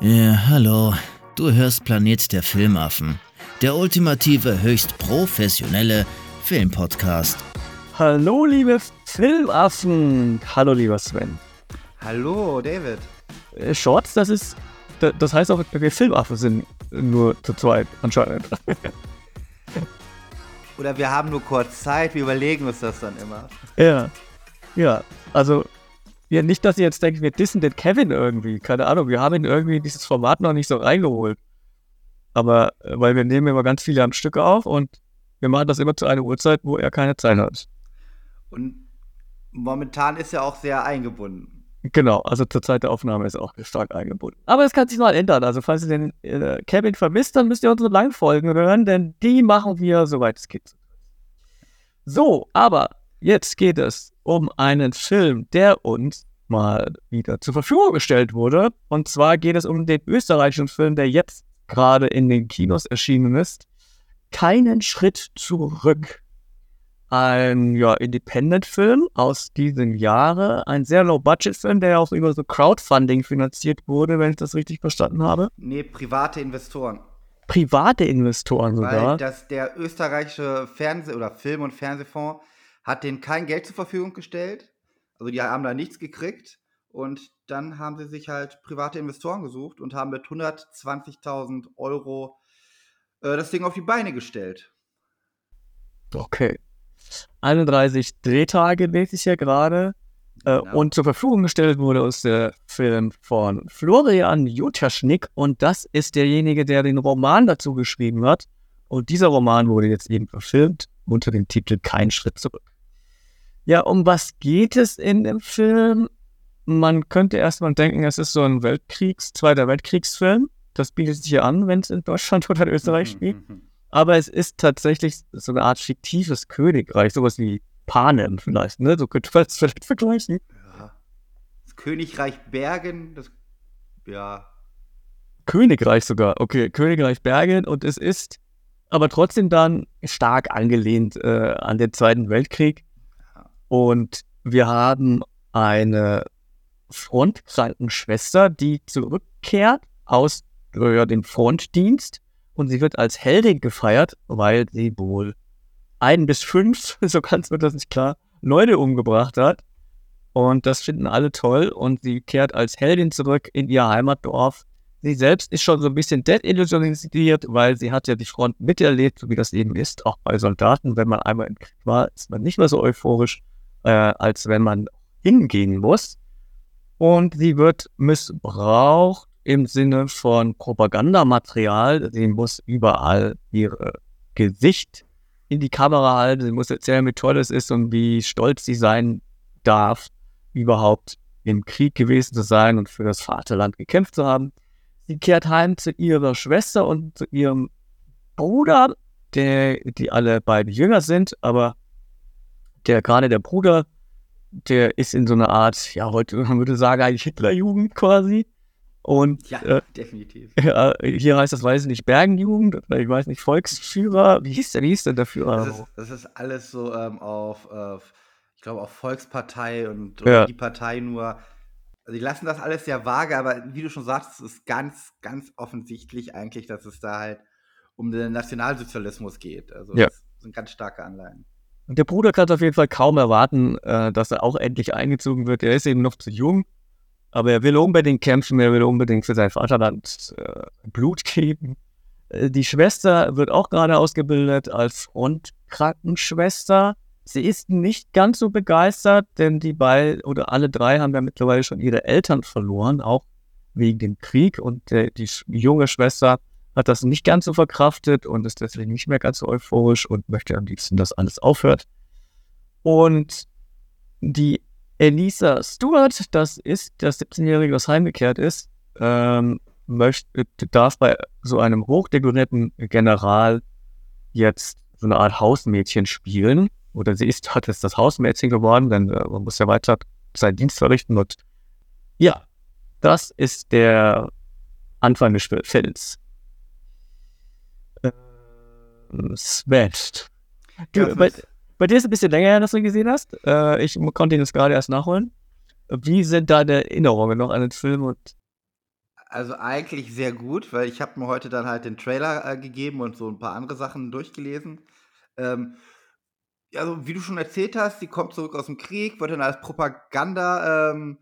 Ja, hallo. Du hörst Planet der Filmaffen. Der ultimative, höchst professionelle Filmpodcast. Hallo, liebe Filmaffen. Hallo, lieber Sven. Hallo, David. Äh, Shorts, das ist. da- Das heißt auch, wir Filmaffen sind nur zu zweit, anscheinend. Oder wir haben nur kurz Zeit, wir überlegen uns das dann immer. ja. Ja, also. Ja, nicht, dass ihr jetzt denkt, wir dissen den Kevin irgendwie. Keine Ahnung, wir haben ihn irgendwie in dieses Format noch nicht so reingeholt. Aber, äh, weil wir nehmen immer ganz viele am Stück auf und wir machen das immer zu einer Uhrzeit, wo er keine Zeit hat. Und momentan ist er auch sehr eingebunden. Genau, also zur Zeit der Aufnahme ist er auch stark eingebunden. Aber es kann sich mal ändern. Also falls ihr den äh, Kevin vermisst, dann müsst ihr unsere Langfolgen hören, denn die machen wir, soweit es geht. So, aber jetzt geht es um einen Film, der uns mal wieder zur Verfügung gestellt wurde. Und zwar geht es um den österreichischen Film, der jetzt gerade in den Kinos erschienen ist. Keinen Schritt zurück ein ja, Independent-Film aus diesem Jahre. Ein sehr Low-Budget-Film, der auch über so Crowdfunding finanziert wurde, wenn ich das richtig verstanden habe. Nee, private Investoren. Private Investoren sogar. Weil das, der österreichische Fernseh- oder Film- und Fernsehfonds hat denen kein Geld zur Verfügung gestellt. Also die haben da nichts gekriegt. Und dann haben sie sich halt private Investoren gesucht und haben mit 120.000 Euro äh, das Ding auf die Beine gestellt. Okay. 31 Drehtage lese ich ja gerade. Äh, Genau. Und zur Verfügung gestellt wurde uns der Film von Florian Jutaschnik. Und das ist derjenige, der den Roman dazu geschrieben hat. Und dieser Roman wurde jetzt eben verfilmt unter dem Titel Kein Schritt zurück. Ja, um was geht es in dem Film? Man könnte erstmal denken, es ist so ein Weltkriegs-, Zweiter Weltkriegsfilm. Das bietet sich hier an, wenn es in Deutschland oder in Österreich spielt. Aber es ist tatsächlich so eine Art fiktives Königreich, sowas wie Panem vielleicht, ne? So könnte man es vielleicht vergleichen. Ja. Das Königreich Bergen, das. Ja. Königreich sogar, okay, Königreich Bergen und es ist aber trotzdem dann stark angelehnt äh, an den Zweiten Weltkrieg. Und wir haben eine Frontkrankenschwester, die zurückkehrt aus äh, dem Frontdienst und sie wird als Heldin gefeiert, weil sie wohl ein bis fünf, so ganz wird das nicht klar, Leute umgebracht hat. Und das finden alle toll und sie kehrt als Heldin zurück in ihr Heimatdorf. Sie selbst ist schon so ein bisschen desillusioniert, weil sie hat ja die Front miterlebt, so wie das eben ist, auch bei Soldaten. Wenn man einmal im Krieg war, ist man nicht mehr so euphorisch, äh, als wenn man hingehen muss. Und sie wird missbraucht im Sinne von Propagandamaterial. Sie muss überall ihr Gesicht in die Kamera halten. Sie muss erzählen, wie toll es ist und wie stolz sie sein darf, überhaupt im Krieg gewesen zu sein und für das Vaterland gekämpft zu haben. Sie kehrt heim zu ihrer Schwester und zu ihrem Bruder, der, die alle beiden jünger sind, aber der gerade der Bruder, der ist in so einer Art, ja, heute man würde sagen, eigentlich Hitlerjugend quasi. Und Ja, äh, definitiv. ja, hier heißt das, weiß ich nicht, Bergenjugend, oder ich weiß nicht, Volksführer. Wie hieß der, wie hieß denn der Führer? Das ist, das ist alles so ähm, auf, auf, ich glaube, auf Volkspartei und Ja. oder die Partei nur. Also die lassen das alles sehr vage, aber wie du schon sagst, es ist ganz, ganz offensichtlich eigentlich, dass es da halt um den Nationalsozialismus geht. Also Ja. das sind ganz starke Anleihen. Und der Bruder kann es auf jeden Fall kaum erwarten, äh, dass er auch endlich eingezogen wird. Er ist eben noch zu jung, aber er will unbedingt kämpfen, er will unbedingt für sein Vaterland äh, Blut geben. Äh, die Schwester wird auch gerade ausgebildet als Frontkrankenschwester. Sie ist nicht ganz so begeistert, denn die beiden oder alle drei haben ja mittlerweile schon ihre Eltern verloren, auch wegen dem Krieg. Und äh, die junge Schwester hat das nicht ganz so verkraftet und ist deswegen nicht mehr ganz so euphorisch und möchte am liebsten, dass alles aufhört. Und die Elisa Stewart, das ist das 17-Jährige, was heimgekehrt ist, ähm, möchte, darf bei so einem hochdekorierten General jetzt so eine Art Hausmädchen spielen. Oder sie ist, hat jetzt das Hausmädchen geworden, denn äh, man muss ja weiter seinen Dienst verrichten. Und ja, das ist der Anfang des Films. Ähm, Sven, du, bei, bei dir ist es ein bisschen länger her, dass du ihn gesehen hast. Äh, ich konnte ihn jetzt gerade erst nachholen. Wie sind deine Erinnerungen noch an den Film? Und Also eigentlich sehr gut, weil ich habe mir heute dann halt den Trailer äh, gegeben und so ein paar andere Sachen durchgelesen. Ähm, also wie du schon erzählt hast, sie kommt zurück aus dem Krieg, wird dann als Propaganda ähm,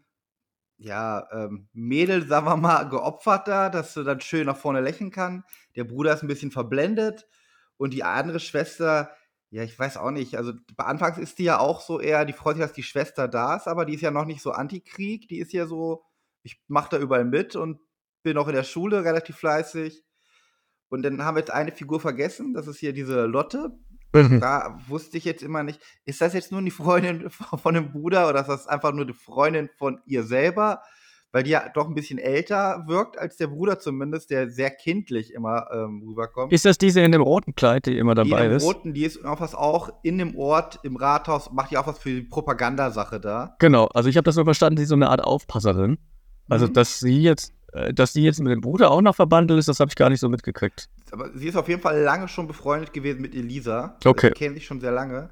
ja, ähm, Mädel, sagen wir mal, geopfert da, dass sie dann schön nach vorne lächeln kann. Der Bruder ist ein bisschen verblendet und die andere Schwester, ja, ich weiß auch nicht, also anfangs ist die ja auch so eher, die freut sich, dass die Schwester da ist, aber die ist ja noch nicht so Antikrieg, die ist ja so, ich mache da überall mit und bin auch in der Schule relativ fleißig. Und dann haben wir jetzt eine Figur vergessen, das ist hier diese Lotte. Mhm. Da wusste ich jetzt immer nicht, ist das jetzt nur die Freundin von dem Bruder oder ist das einfach nur die Freundin von ihr selber? Weil die ja doch ein bisschen älter wirkt als der Bruder zumindest, der sehr kindlich immer ähm, rüberkommt. Ist das diese in dem roten Kleid, die immer die dabei in dem ist? Roten, die ist auch was auch in dem Ort, im Rathaus, macht ja auch was für die Propagandasache da. Genau, also ich habe das nur verstanden, sie ist so eine Art Aufpasserin. Also, Mhm. dass sie jetzt, dass sie jetzt mit dem Bruder auch noch verbandelt ist, das habe ich gar nicht so mitgekriegt. Aber sie ist auf jeden Fall lange schon befreundet gewesen mit Elisa. Okay. Die kennen sich schon sehr lange.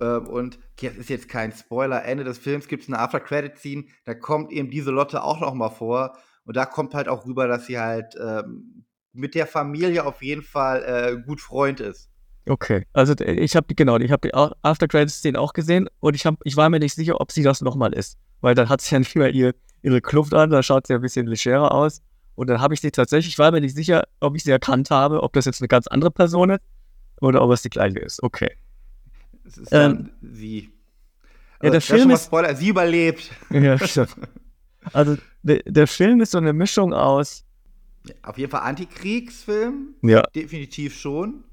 Ähm, und das ist jetzt kein Spoiler. Ende des Films gibt es eine After-Credit-Scene. Da kommt eben diese Lotte auch noch mal vor. Und da kommt halt auch rüber, dass sie halt ähm, mit der Familie auf jeden Fall äh, gut Freund ist. Okay, also ich habe die, genau, ich habe die Au- After Credits Szene auch gesehen und ich, hab, ich war mir nicht sicher, ob sie das nochmal ist. Weil dann hat sie ja nicht mehr ihr, ihre Kluft an, da schaut sie ein bisschen legerer aus. Und dann habe ich sie tatsächlich, ich war mir nicht sicher, ob ich sie erkannt habe, ob das jetzt eine ganz andere Person ist oder ob es die gleiche ist. Okay. Es ist dann Ähm, sie. ja, der Film ist- Spoiler. Sie überlebt. Ja, stimmt. Also der, der Film ist so eine Mischung aus, Auf jeden Fall Antikriegsfilm. ja, Definitiv schon.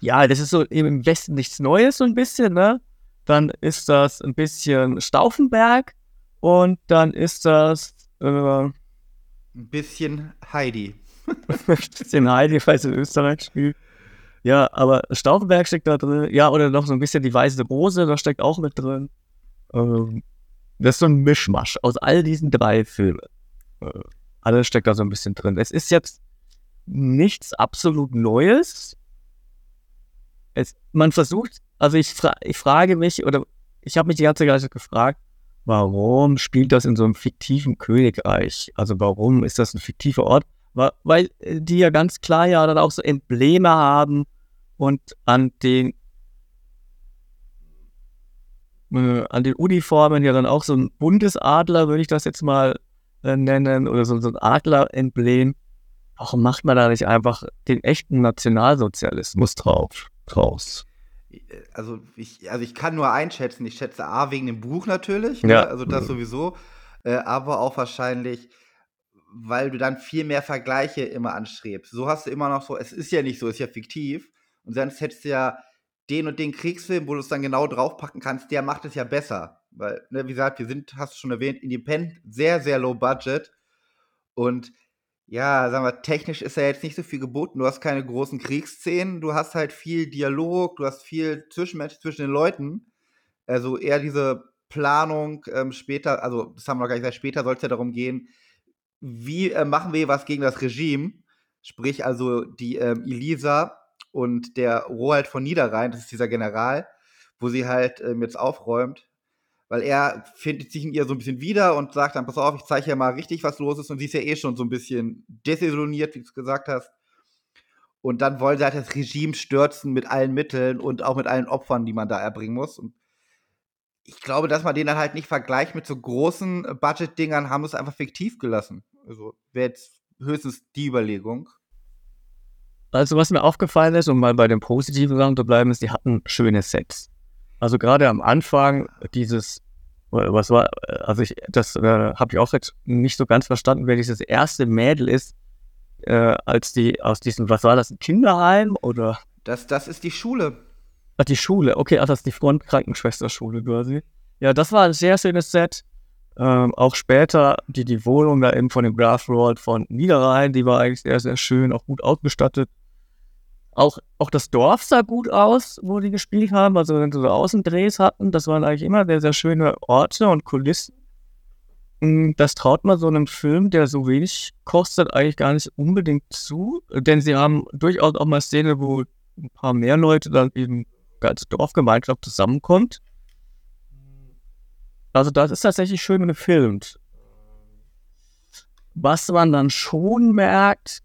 ja, das ist so im Westen nichts Neues so ein bisschen, ne? Dann ist das ein bisschen Stauffenberg und dann ist das äh, Ein bisschen Heidi. ein bisschen Heidi, falls in Österreich spielt. Ja, aber Stauffenberg steckt da drin. Ja, oder noch so ein bisschen die Weiße Rose, da steckt auch mit drin. Ähm, das ist so ein Mischmasch aus all diesen drei Filmen. Äh, alles steckt da so ein bisschen drin. Es ist jetzt nichts absolut Neues. Es, man versucht, also ich, fra ich frage mich, oder ich habe mich die ganze Zeit gefragt, warum spielt das in so einem fiktiven Königreich? Also warum ist das ein fiktiver Ort? Weil äh, die ja ganz klar ja dann auch so Embleme haben und an den äh, an den Uniformen ja dann auch so ein Bundesadler, würde ich das jetzt mal äh, nennen, oder so, so ein Adler-Emblem. Warum macht man da nicht einfach den echten Nationalsozialismus drauf, draus? Also ich, also ich kann nur einschätzen, ich schätze A wegen dem Buch natürlich, Ja. ne? also das sowieso, äh, aber auch wahrscheinlich, weil du dann viel mehr Vergleiche immer anstrebst. So hast du immer noch so, es ist ja nicht so, es ist ja fiktiv und sonst hättest du ja den und den Kriegsfilm, wo du es dann genau draufpacken kannst, der macht es ja besser, weil, ne, wie gesagt, wir sind, hast du schon erwähnt, Independent, sehr, sehr low budget und ja, sagen wir, technisch ist ja jetzt nicht so viel geboten. Du hast keine großen Kriegsszenen, du hast halt viel Dialog, du hast viel Zwischenmensch zwischen den Leuten. Also eher diese Planung ähm, später, also das haben wir noch gar nicht gesagt, später soll es ja darum gehen, wie äh, machen wir was gegen das Regime? Sprich, also die ähm, Elisa und der Roald von Niederrhein, das ist dieser General, wo sie halt ähm, jetzt aufräumt, weil er findet sich in ihr so ein bisschen wieder und sagt dann, pass auf, ich zeige ja mal richtig, was los ist. Und sie ist ja eh schon so ein bisschen desillusioniert, wie du es gesagt hast. Und dann wollen sie halt das Regime stürzen mit allen Mitteln und auch mit allen Opfern, die man da erbringen muss. Und ich glaube, dass man den dann halt nicht vergleicht mit so großen äh, Budget-Dingern, haben es einfach fiktiv gelassen. Also wäre jetzt höchstens die Überlegung. Also was mir aufgefallen ist, um mal bei den positiven zu bleiben, ist, die hatten schöne Sets. Also gerade am Anfang dieses, äh, was war, äh, also ich, das äh, habe ich auch jetzt nicht so ganz verstanden, wer dieses erste Mädel ist, äh, als die aus diesem, was war das, ein Kinderheim oder Das, das ist die Schule. ach, die Schule, okay, ach, das ist die Frontkrankenschwesterschule quasi. Ja, das war ein sehr schönes Set. Ähm, auch später die, die Wohnung da eben von dem Graph Road von Niederrhein, die war eigentlich sehr, sehr schön, auch gut ausgestattet. Auch, auch das Dorf sah gut aus, wo die gespielt haben. Also wenn sie so Außendrehs hatten, das waren eigentlich immer sehr, sehr schöne Orte und Kulissen. Mm, Das traut man so einem Film, der so wenig kostet, eigentlich gar nicht unbedingt zu. Denn sie haben durchaus auch mal Szenen, wo ein paar mehr Leute dann eben als Dorfgemeinschaft zusammenkommt. Also das ist tatsächlich schön gefilmt. Was man dann schon merkt,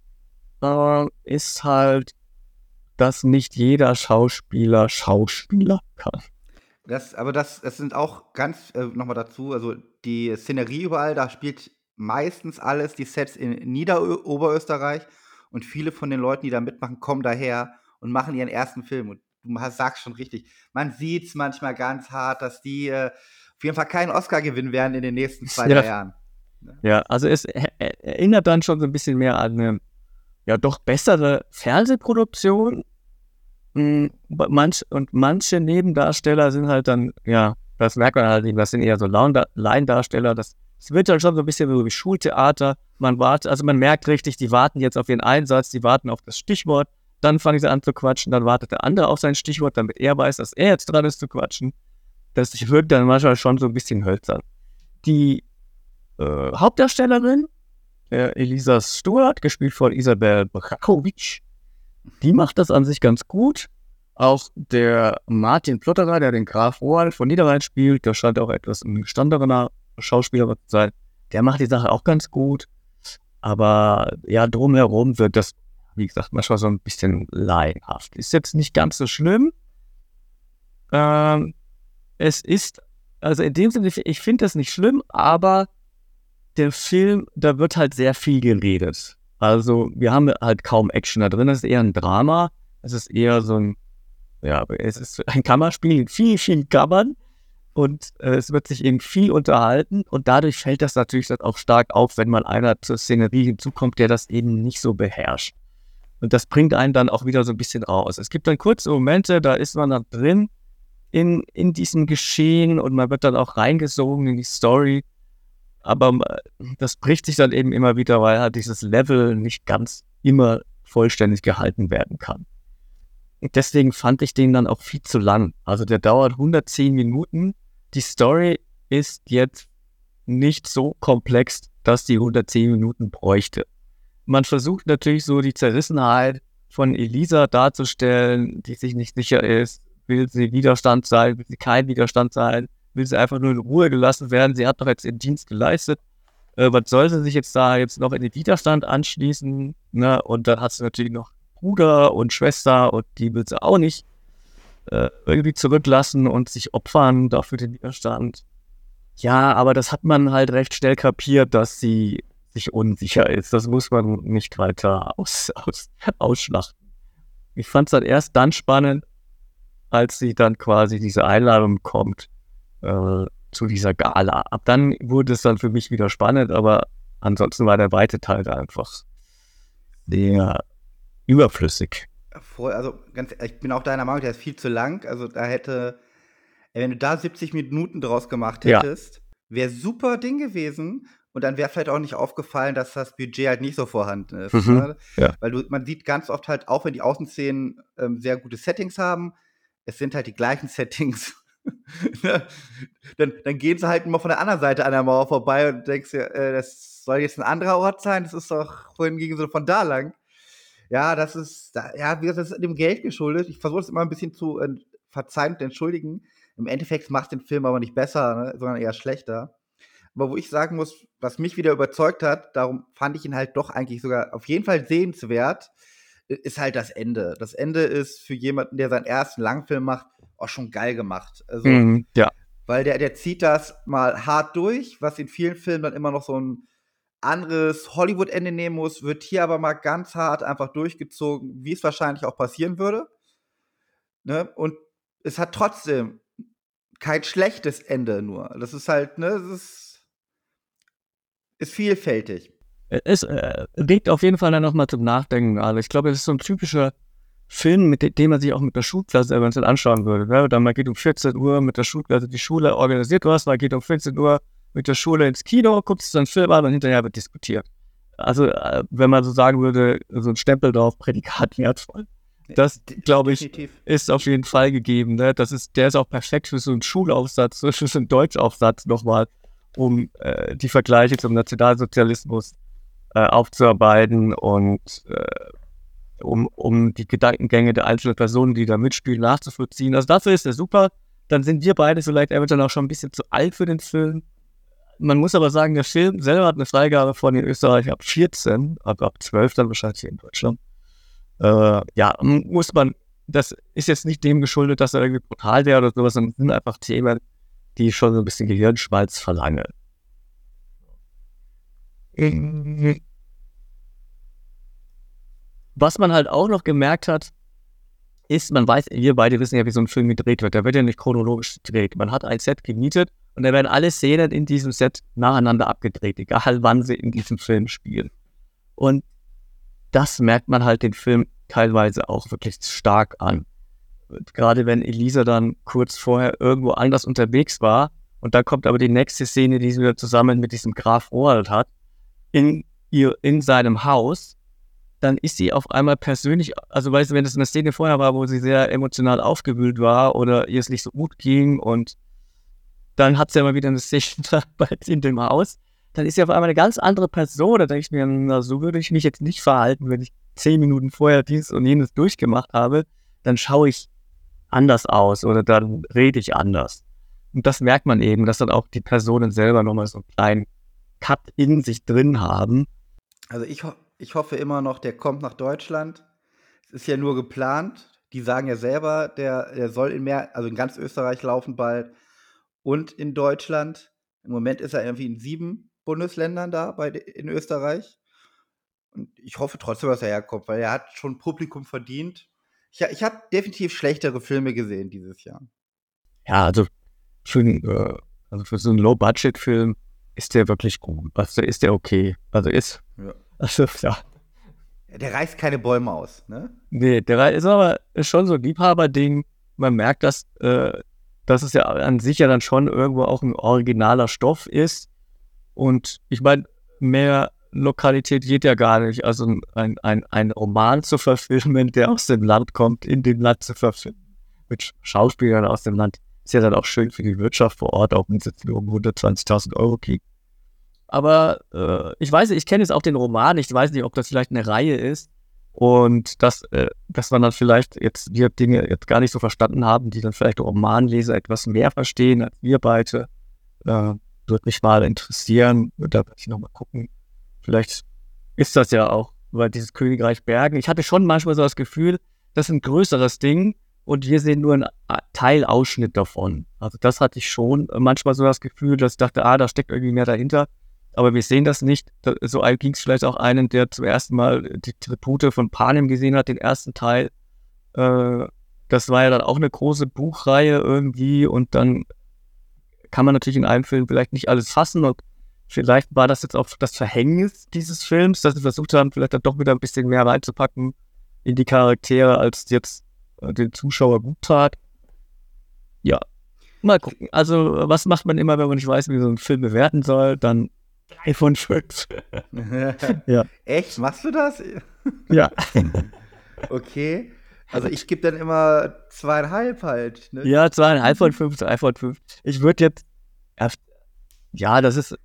äh, ist halt, dass nicht jeder Schauspieler Schauspieler kann. Das, aber das, das sind auch ganz, äh, nochmal dazu, also die Szenerie überall, da spielt meistens alles die Sets in Niederoberösterreich und viele von den Leuten, die da mitmachen, kommen daher und machen ihren ersten Film. Und du sagst schon richtig, man sieht es manchmal ganz hart, dass die äh, auf jeden Fall keinen Oscar gewinnen werden in den nächsten zwei, ja. drei Jahren. Ja, also es erinnert dann schon so ein bisschen mehr an eine ja doch bessere Fernsehproduktion. Hm, manch, und manche Nebendarsteller sind halt dann, ja, das merkt man halt nicht, das sind eher so Laiendarsteller. Das, das wird dann schon so ein bisschen wie Schultheater. Man wartet, also man merkt richtig, die warten jetzt auf ihren Einsatz, die warten auf das Stichwort, dann fangen sie an zu quatschen, dann wartet der andere auf sein Stichwort, damit er weiß, dass er jetzt dran ist zu quatschen. Das wirkt dann manchmal schon so ein bisschen hölzern. Die äh, Hauptdarstellerin, äh, Elisa Stewart, gespielt von Isabel Brakovic, die macht das an sich ganz gut. Auch der Martin Plotterer, der den Graf Roald von Niederrhein spielt, der scheint auch etwas ein gestandener Schauspieler zu sein. Der macht die Sache auch ganz gut. Aber ja, drumherum wird das, wie gesagt, manchmal so ein bisschen laienhaft. Ist jetzt nicht ganz so schlimm. Ähm, es ist, also in dem Sinne, ich finde das nicht schlimm, aber der Film, da wird halt sehr viel geredet. Also wir haben halt kaum Action da drin. Es ist eher ein Drama. Es ist eher so ein, ja, es ist ein Kammerspiel in viel, viel Kammern. Und äh, es wird sich eben viel unterhalten. Und dadurch fällt das natürlich dann auch stark auf, wenn mal einer zur Szenerie hinzukommt, der das eben nicht so beherrscht. Und das bringt einen dann auch wieder so ein bisschen raus. Es gibt dann kurze Momente, da ist man dann drin in, in diesem Geschehen und man wird dann auch reingesogen in die Story. Aber das bricht sich dann eben immer wieder, weil halt dieses Level nicht ganz immer vollständig gehalten werden kann. Deswegen fand ich den dann auch viel zu lang. Also der dauert 110 Minuten. Die Story ist jetzt nicht so komplex, dass die 110 Minuten bräuchte. Man versucht natürlich so die Zerrissenheit von Elisa darzustellen, die sich nicht sicher ist. Will sie Widerstand sein? Will sie kein Widerstand sein? Will sie einfach nur in Ruhe gelassen werden. Sie hat doch jetzt ihren Dienst geleistet. Äh, was soll sie sich jetzt da jetzt noch in den Widerstand anschließen? Ne? Und dann hat sie natürlich noch Bruder und Schwester und die will sie auch nicht äh, irgendwie zurücklassen und sich opfern dafür den Widerstand. Ja, aber das hat man halt recht schnell kapiert, dass sie sich unsicher ist. Das muss man nicht weiter aus, aus, ausschlachten. Ich fand es dann erst dann spannend, als sie dann quasi diese Einladung kommt äh, zu dieser Gala. Ab dann wurde es dann für mich wieder spannend, aber ansonsten war der weite Teil da einfach sehr überflüssig. Voll, also ganz, ich bin auch deiner Meinung, der ist viel zu lang. Also da hätte, wenn du da 70 Minuten draus gemacht hättest, ja. wäre super Ding gewesen. Und dann wäre vielleicht auch nicht aufgefallen, dass das Budget halt nicht so vorhanden ist. Mhm, ne? ja. Weil du, man sieht ganz oft halt, auch wenn die Außenszenen ähm, sehr gute Settings haben, es sind halt die gleichen Settings? dann, dann gehen sie halt immer von der anderen Seite an der Mauer vorbei und denkst dir, äh, das soll jetzt ein anderer Ort sein, das ist doch vorhin gegen so von da lang. Ja, das ist, ja, wie gesagt, das ist dem Geld geschuldet. Ich versuche es immer ein bisschen zu äh, verzeihen und entschuldigen. Im Endeffekt macht den Film aber nicht besser, ne, sondern eher schlechter. Aber wo ich sagen muss, was mich wieder überzeugt hat, darum fand ich ihn halt doch eigentlich sogar auf jeden Fall sehenswert, ist halt das Ende. Das Ende ist für jemanden, der seinen ersten Langfilm macht, auch schon geil gemacht. Also, mhm, ja. Weil der, der zieht das mal hart durch, was in vielen Filmen dann immer noch so ein anderes Hollywood-Ende nehmen muss, wird hier aber mal ganz hart einfach durchgezogen, wie es wahrscheinlich auch passieren würde. Ne? Und es hat trotzdem kein schlechtes Ende nur. Das ist halt, ne, es ist, ist vielfältig. Es äh, regt auf jeden Fall dann nochmal zum Nachdenken. Also ich glaube, es ist so ein typischer Film, mit dem man sich auch mit der Schulklasse eventuell anschauen würde. Ne? Dann man geht um 14 Uhr mit der Schulklasse die Schule organisiert was, man geht um 14 Uhr mit der Schule ins Kino, guckt sich dann Film an und hinterher wird diskutiert. Also, äh, wenn man so sagen würde, so ein Stempel drauf, Prädikat wertvoll. Das, glaube ich, Definitiv. ist auf jeden Fall gegeben. Ne? Das ist, der ist auch perfekt für so einen Schulaufsatz, für so einen Deutschaufsatz nochmal, um äh, die Vergleiche zum Nationalsozialismus äh, aufzuarbeiten und äh, um, um die Gedankengänge der einzelnen Personen, die da mitspielen, nachzuvollziehen. Also dafür ist er super. Dann sind wir beide vielleicht eventuell auch schon ein bisschen zu alt für den Film. man muss aber sagen, der Film selber hat eine Freigabe von in Österreich ab 14, ab, ab 12 dann wahrscheinlich hier in Deutschland. Äh, ja, muss man, das ist jetzt nicht dem geschuldet, dass er irgendwie brutal wäre oder sowas, sondern sind einfach Themen, die schon so ein bisschen Gehirnschmalz verlangen. Was man halt auch noch gemerkt hat, ist, man weiß, wir beide wissen ja, wie so ein Film gedreht wird. Der wird ja nicht chronologisch gedreht. Man hat ein Set gemietet und da werden alle Szenen in diesem Set nacheinander abgedreht, egal wann sie in diesem Film spielen. Und das merkt man halt den Film teilweise auch wirklich stark an. Gerade wenn Elisa dann kurz vorher irgendwo anders unterwegs war und da kommt aber die nächste Szene, die sie wieder zusammen mit diesem Graf Roald hat, in, ihr, in seinem Haus, dann ist sie auf einmal persönlich, also weißt du, wenn es eine Szene vorher war, wo sie sehr emotional aufgewühlt war oder ihr es nicht so gut ging und dann hat sie aber wieder eine Szene in dem Haus, dann ist sie auf einmal eine ganz andere Person. Da denke ich mir, na, so würde ich mich jetzt nicht verhalten, wenn ich zehn Minuten vorher dies und jenes durchgemacht habe, dann schaue ich anders aus oder dann rede ich anders. Und das merkt man eben, dass dann auch die Personen selber nochmal so einen kleinen Cut in sich drin haben. Also ich, ho ich hoffe immer noch, der kommt nach Deutschland. Es ist ja nur geplant. Die sagen ja selber, der, der soll in mehr, also in ganz Österreich laufen bald und in Deutschland. Im Moment ist er irgendwie in sieben Bundesländern da bei, in Österreich. Und ich hoffe trotzdem, dass er herkommt, weil er hat schon Publikum verdient. Ich, ich habe definitiv schlechtere Filme gesehen dieses Jahr. Ja, also für, äh, also für so einen Low-Budget-Film ist der wirklich gut. Also ist der okay. Also ist. Ja. Also, ja. Der reißt keine Bäume aus, ne? Nee, der ist aber ist schon so ein Liebhaberding. Man merkt, dass, äh, dass es ja an sich ja dann schon irgendwo auch ein originaler Stoff ist. Und ich meine, mehr Lokalität geht ja gar nicht. Also ein, ein, ein Roman zu verfilmen, der aus dem Land kommt, in dem Land zu verfilmen, mit Schauspielern aus dem Land, ist ja dann auch schön für die Wirtschaft vor Ort, auch wenn es jetzt nur um 120.000 Euro geht. Aber äh, ich weiß, ich kenne jetzt auch den Roman, ich weiß nicht, ob das vielleicht eine Reihe ist und dass, äh, dass man dann vielleicht jetzt wir Dinge jetzt gar nicht so verstanden haben, die dann vielleicht Romanleser etwas mehr verstehen als wir beide. Äh, würde mich mal interessieren, da werde ich nochmal gucken, Vielleicht ist das ja auch, weil dieses Königreich Bergen. Ich hatte schon manchmal so das Gefühl, das ist ein größeres Ding und wir sehen nur einen Teilausschnitt davon. Also das hatte ich schon manchmal so das Gefühl, dass ich dachte, ah, da steckt irgendwie mehr dahinter. Aber wir sehen das nicht. So ging es vielleicht auch einen, der zum ersten Mal die Tribute von Panem gesehen hat, den ersten Teil. Äh, das war ja dann auch eine große Buchreihe irgendwie und dann kann man natürlich in einem Film vielleicht nicht alles fassen und Vielleicht war das jetzt auch das Verhängnis dieses Films, dass sie versucht haben, vielleicht dann doch wieder ein bisschen mehr reinzupacken in die Charaktere, als jetzt äh, den Zuschauer gut tat. Ja, mal gucken. Also, was macht man immer, wenn man nicht weiß, wie so ein Film bewerten soll? Dann 3 von 5. ja. Echt? Machst du das? ja. okay. Also ich gebe dann immer zweieinhalb halt. Ne? Ja, zweieinhalb von fünf, drei von fünf. Ich würde jetzt, ja, das ist,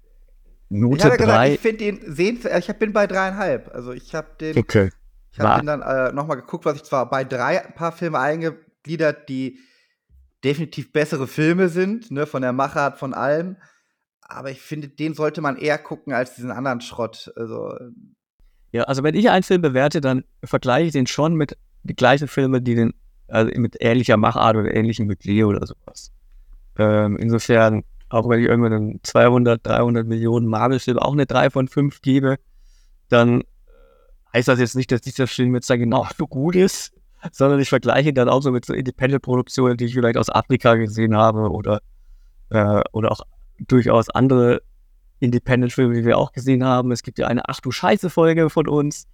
Note ich habe ja gesagt, ich finde ihn sehenswert. Ich bin bei dreieinhalb. Also ich habe den. Okay. Ich habe den dann äh, nochmal geguckt, was ich zwar bei drei ein paar Filme eingegliedert, die definitiv bessere Filme sind, ne, von der Machart, von allem. Aber ich finde, den sollte man eher gucken als diesen anderen Schrott. Also. Ja, also wenn ich einen Film bewerte, dann vergleiche ich den schon mit den gleichen Filmen, die den, also mit ähnlicher Machart oder ähnlichem Budget oder sowas. Ähm, insofern auch wenn ich irgendwann einen 200, 300 Millionen Marvel-Film auch eine 3 von 5 gebe, dann heißt das jetzt nicht, dass dieser Film jetzt da genau so gut ist, sondern ich vergleiche dann auch so mit so Independent-Produktionen, die ich vielleicht aus Afrika gesehen habe oder, äh, oder auch durchaus andere Independent-Filme, die wir auch gesehen haben. Es gibt ja eine Ach du Scheiße-Folge von uns,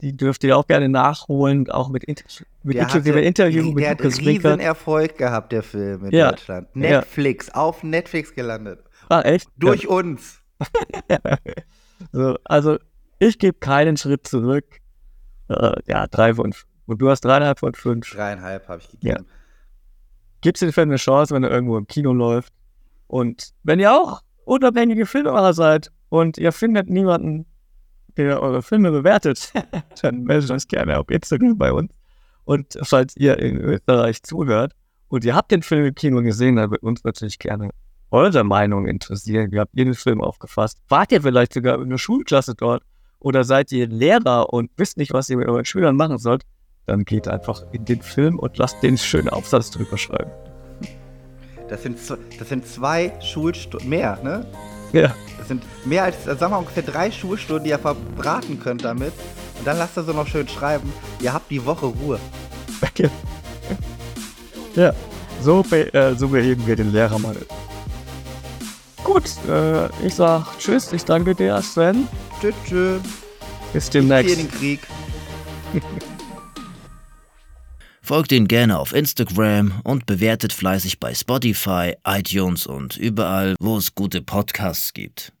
die dürft ihr auch gerne nachholen, auch mit, Inter mit inklusive Interview mit Der hat einen riesen Erfolg gehabt, der Film in ja. Deutschland. Netflix, ja. auf Netflix gelandet. Ah, echt? Durch ja. uns. so, also, ich gebe keinen Schritt zurück. Äh, ja, drei von fünf. Und du hast dreieinhalb von fünf. Dreieinhalb habe ich gegeben. Ja. Gibst den Film eine Chance, wenn er irgendwo im Kino läuft. Und wenn ihr auch unabhängige Filmemacher seid und ihr findet niemanden, der eure Filme bewertet, dann meldet euch gerne auf Instagram bei uns. Und falls ihr in Österreich zuhört und ihr habt den Film im Kino gesehen, dann wird uns natürlich gerne eure Meinung interessieren. Wie habt ihr den Film aufgefasst? Wart ihr vielleicht sogar in der Schulklasse dort? Oder seid ihr Lehrer und wisst nicht, was ihr mit euren Schülern machen sollt? Dann geht einfach in den Film und lasst den schönen Aufsatz drüber schreiben. Das sind, das sind zwei Schulstunden mehr, ne? Ja. Das sind mehr als, sagen wir mal, ungefähr drei Schulstunden, die ihr verbraten könnt damit. Und dann lasst ihr so noch schön schreiben, ihr habt die Woche Ruhe. ja, so, be äh, so beheben wir den Lehrermangel. Gut, äh, ich sag Tschüss, ich danke dir, Sven. Tschüss, tschüss. Bis demnächst. Hier den Krieg. Folgt ihn gerne auf Instagram und bewertet fleißig bei Spotify, iTunes und überall, wo es gute Podcasts gibt.